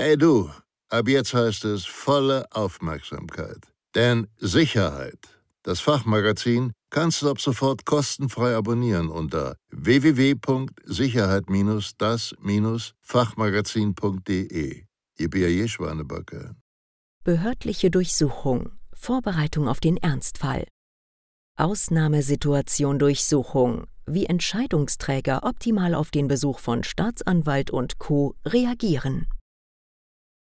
Hey du, ab jetzt heißt es volle Aufmerksamkeit. Denn Sicherheit, das Fachmagazin, kannst du ab sofort kostenfrei abonnieren unter www.sicherheit-das-fachmagazin.de. Ihr B.A.J. Schwanebacke. Behördliche Durchsuchung. Vorbereitung auf den Ernstfall. Ausnahmesituation Durchsuchung. Wie Entscheidungsträger optimal auf den Besuch von Staatsanwalt und Co. reagieren.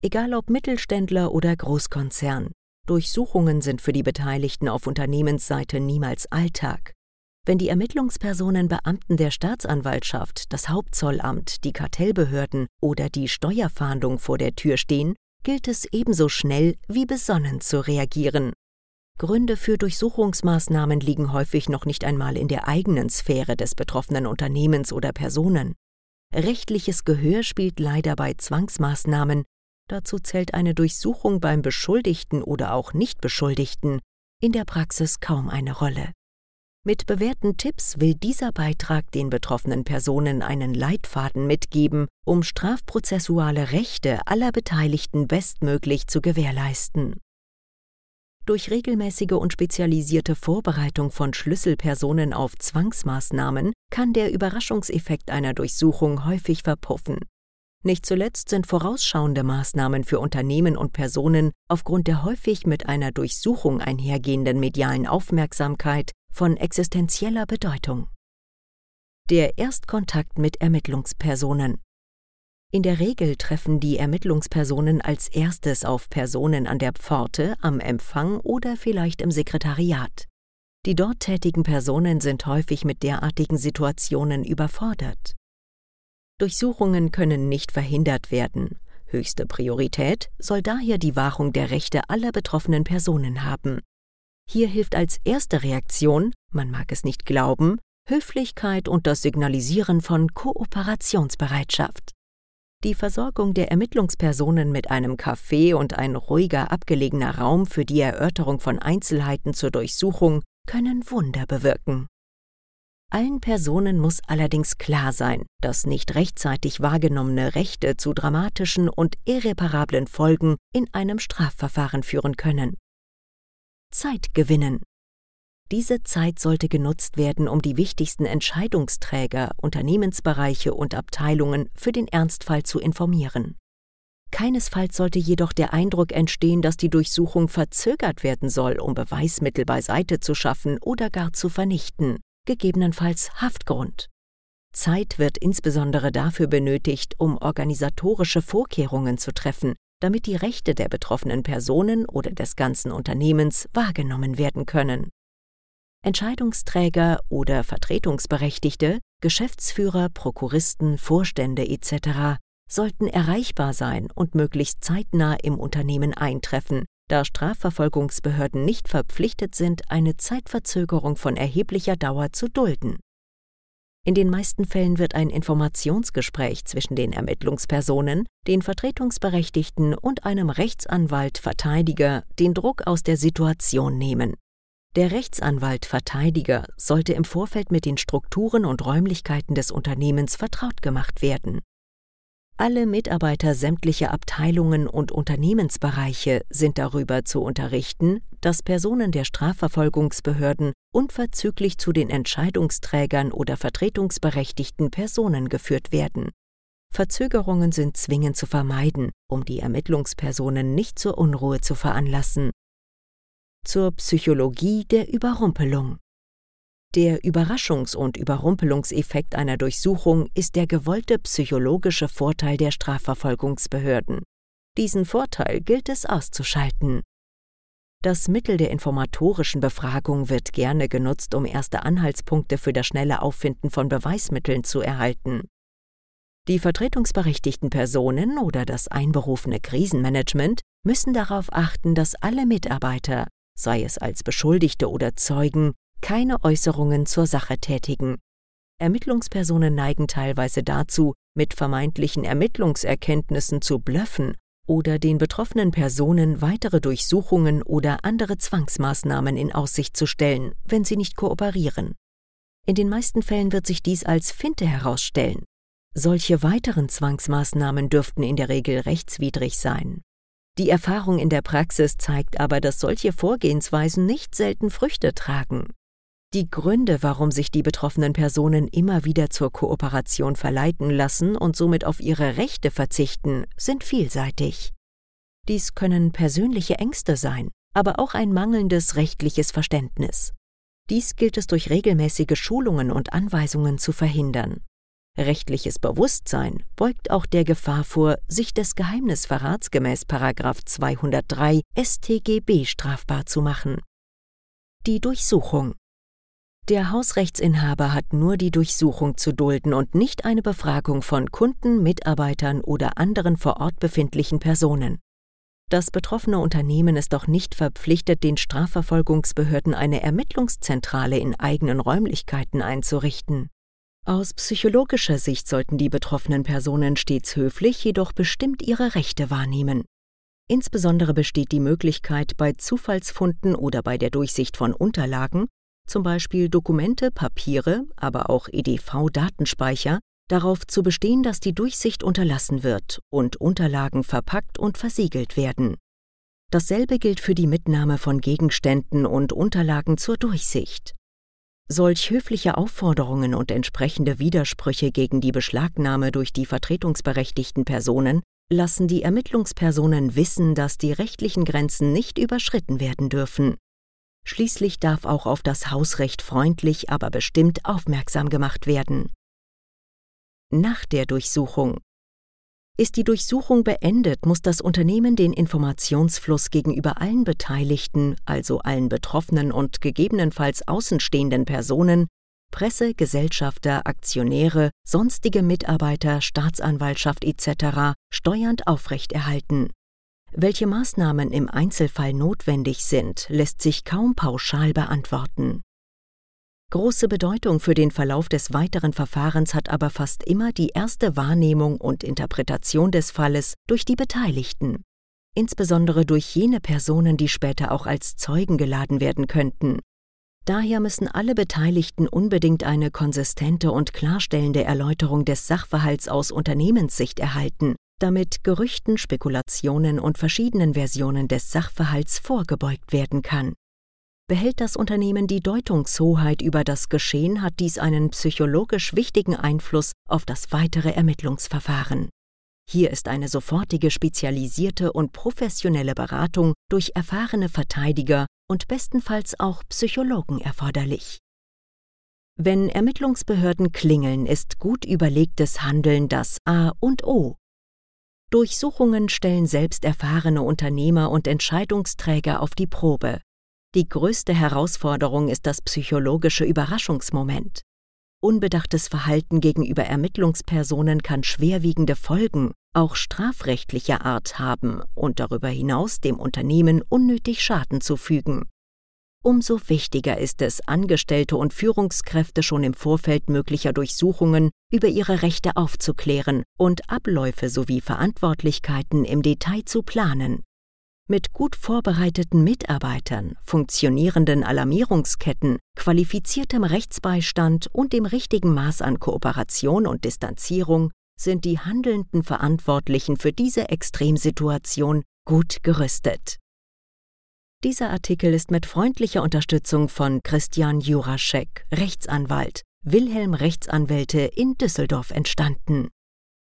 Egal ob Mittelständler oder Großkonzern, Durchsuchungen sind für die Beteiligten auf Unternehmensseite niemals Alltag. Wenn die Ermittlungspersonen Beamten der Staatsanwaltschaft, das Hauptzollamt, die Kartellbehörden oder die Steuerfahndung vor der Tür stehen, gilt es ebenso schnell wie besonnen zu reagieren. Gründe für Durchsuchungsmaßnahmen liegen häufig noch nicht einmal in der eigenen Sphäre des betroffenen Unternehmens oder Personen. Rechtliches Gehör spielt leider bei Zwangsmaßnahmen dazu zählt eine Durchsuchung beim Beschuldigten oder auch Nichtbeschuldigten, in der Praxis kaum eine Rolle. Mit bewährten Tipps will dieser Beitrag den betroffenen Personen einen Leitfaden mitgeben, um strafprozessuale Rechte aller Beteiligten bestmöglich zu gewährleisten. Durch regelmäßige und spezialisierte Vorbereitung von Schlüsselpersonen auf Zwangsmaßnahmen kann der Überraschungseffekt einer Durchsuchung häufig verpuffen. Nicht zuletzt sind vorausschauende Maßnahmen für Unternehmen und Personen aufgrund der häufig mit einer Durchsuchung einhergehenden medialen Aufmerksamkeit von existenzieller Bedeutung. Der Erstkontakt mit Ermittlungspersonen in der Regel treffen die Ermittlungspersonen als erstes auf Personen an der Pforte, am Empfang oder vielleicht im Sekretariat. Die dort tätigen Personen sind häufig mit derartigen Situationen überfordert. Durchsuchungen können nicht verhindert werden. Höchste Priorität soll daher die Wahrung der Rechte aller betroffenen Personen haben. Hier hilft als erste Reaktion, man mag es nicht glauben, Höflichkeit und das Signalisieren von Kooperationsbereitschaft. Die Versorgung der Ermittlungspersonen mit einem Café und ein ruhiger abgelegener Raum für die Erörterung von Einzelheiten zur Durchsuchung können Wunder bewirken. Allen Personen muss allerdings klar sein, dass nicht rechtzeitig wahrgenommene Rechte zu dramatischen und irreparablen Folgen in einem Strafverfahren führen können. Zeit gewinnen. Diese Zeit sollte genutzt werden, um die wichtigsten Entscheidungsträger, Unternehmensbereiche und Abteilungen für den Ernstfall zu informieren. Keinesfalls sollte jedoch der Eindruck entstehen, dass die Durchsuchung verzögert werden soll, um Beweismittel beiseite zu schaffen oder gar zu vernichten gegebenenfalls Haftgrund. Zeit wird insbesondere dafür benötigt, um organisatorische Vorkehrungen zu treffen, damit die Rechte der betroffenen Personen oder des ganzen Unternehmens wahrgenommen werden können. Entscheidungsträger oder Vertretungsberechtigte, Geschäftsführer, Prokuristen, Vorstände etc. sollten erreichbar sein und möglichst zeitnah im Unternehmen eintreffen, da Strafverfolgungsbehörden nicht verpflichtet sind, eine Zeitverzögerung von erheblicher Dauer zu dulden. In den meisten Fällen wird ein Informationsgespräch zwischen den Ermittlungspersonen, den Vertretungsberechtigten und einem Rechtsanwalt Verteidiger den Druck aus der Situation nehmen. Der Rechtsanwalt Verteidiger sollte im Vorfeld mit den Strukturen und Räumlichkeiten des Unternehmens vertraut gemacht werden. Alle Mitarbeiter sämtlicher Abteilungen und Unternehmensbereiche sind darüber zu unterrichten, dass Personen der Strafverfolgungsbehörden unverzüglich zu den Entscheidungsträgern oder vertretungsberechtigten Personen geführt werden. Verzögerungen sind zwingend zu vermeiden, um die Ermittlungspersonen nicht zur Unruhe zu veranlassen. Zur Psychologie der Überrumpelung der Überraschungs- und Überrumpelungseffekt einer Durchsuchung ist der gewollte psychologische Vorteil der Strafverfolgungsbehörden. Diesen Vorteil gilt es auszuschalten. Das Mittel der informatorischen Befragung wird gerne genutzt, um erste Anhaltspunkte für das schnelle Auffinden von Beweismitteln zu erhalten. Die vertretungsberechtigten Personen oder das einberufene Krisenmanagement müssen darauf achten, dass alle Mitarbeiter, sei es als Beschuldigte oder Zeugen, keine Äußerungen zur Sache tätigen. Ermittlungspersonen neigen teilweise dazu, mit vermeintlichen Ermittlungserkenntnissen zu blöffen oder den betroffenen Personen weitere Durchsuchungen oder andere Zwangsmaßnahmen in Aussicht zu stellen, wenn sie nicht kooperieren. In den meisten Fällen wird sich dies als Finte herausstellen. Solche weiteren Zwangsmaßnahmen dürften in der Regel rechtswidrig sein. Die Erfahrung in der Praxis zeigt aber, dass solche Vorgehensweisen nicht selten Früchte tragen. Die Gründe, warum sich die betroffenen Personen immer wieder zur Kooperation verleiten lassen und somit auf ihre Rechte verzichten, sind vielseitig. Dies können persönliche Ängste sein, aber auch ein mangelndes rechtliches Verständnis. Dies gilt es durch regelmäßige Schulungen und Anweisungen zu verhindern. Rechtliches Bewusstsein beugt auch der Gefahr vor, sich des Geheimnisverrats gemäß 203 StGB strafbar zu machen. Die Durchsuchung der Hausrechtsinhaber hat nur die Durchsuchung zu dulden und nicht eine Befragung von Kunden, Mitarbeitern oder anderen vor Ort befindlichen Personen. Das betroffene Unternehmen ist auch nicht verpflichtet, den Strafverfolgungsbehörden eine Ermittlungszentrale in eigenen Räumlichkeiten einzurichten. Aus psychologischer Sicht sollten die betroffenen Personen stets höflich, jedoch bestimmt ihre Rechte wahrnehmen. Insbesondere besteht die Möglichkeit, bei Zufallsfunden oder bei der Durchsicht von Unterlagen, zum Beispiel Dokumente, Papiere, aber auch EDV-Datenspeicher, darauf zu bestehen, dass die Durchsicht unterlassen wird und Unterlagen verpackt und versiegelt werden. Dasselbe gilt für die Mitnahme von Gegenständen und Unterlagen zur Durchsicht. Solch höfliche Aufforderungen und entsprechende Widersprüche gegen die Beschlagnahme durch die vertretungsberechtigten Personen lassen die Ermittlungspersonen wissen, dass die rechtlichen Grenzen nicht überschritten werden dürfen. Schließlich darf auch auf das Hausrecht freundlich, aber bestimmt aufmerksam gemacht werden. Nach der Durchsuchung ist die Durchsuchung beendet, muss das Unternehmen den Informationsfluss gegenüber allen Beteiligten, also allen Betroffenen und gegebenenfalls außenstehenden Personen, Presse, Gesellschafter, Aktionäre, sonstige Mitarbeiter, Staatsanwaltschaft etc. steuernd aufrechterhalten. Welche Maßnahmen im Einzelfall notwendig sind, lässt sich kaum pauschal beantworten. Große Bedeutung für den Verlauf des weiteren Verfahrens hat aber fast immer die erste Wahrnehmung und Interpretation des Falles durch die Beteiligten, insbesondere durch jene Personen, die später auch als Zeugen geladen werden könnten. Daher müssen alle Beteiligten unbedingt eine konsistente und klarstellende Erläuterung des Sachverhalts aus Unternehmenssicht erhalten, damit Gerüchten, Spekulationen und verschiedenen Versionen des Sachverhalts vorgebeugt werden kann. Behält das Unternehmen die Deutungshoheit über das Geschehen, hat dies einen psychologisch wichtigen Einfluss auf das weitere Ermittlungsverfahren. Hier ist eine sofortige spezialisierte und professionelle Beratung durch erfahrene Verteidiger und bestenfalls auch Psychologen erforderlich. Wenn Ermittlungsbehörden klingeln, ist gut überlegtes Handeln das A und O. Durchsuchungen stellen selbst erfahrene Unternehmer und Entscheidungsträger auf die Probe. Die größte Herausforderung ist das psychologische Überraschungsmoment. Unbedachtes Verhalten gegenüber Ermittlungspersonen kann schwerwiegende Folgen, auch strafrechtlicher Art haben und darüber hinaus dem Unternehmen unnötig Schaden zufügen. Umso wichtiger ist es, Angestellte und Führungskräfte schon im Vorfeld möglicher Durchsuchungen über ihre Rechte aufzuklären und Abläufe sowie Verantwortlichkeiten im Detail zu planen. Mit gut vorbereiteten Mitarbeitern, funktionierenden Alarmierungsketten, qualifiziertem Rechtsbeistand und dem richtigen Maß an Kooperation und Distanzierung sind die handelnden Verantwortlichen für diese Extremsituation gut gerüstet. Dieser Artikel ist mit freundlicher Unterstützung von Christian Juraschek, Rechtsanwalt, Wilhelm Rechtsanwälte in Düsseldorf entstanden.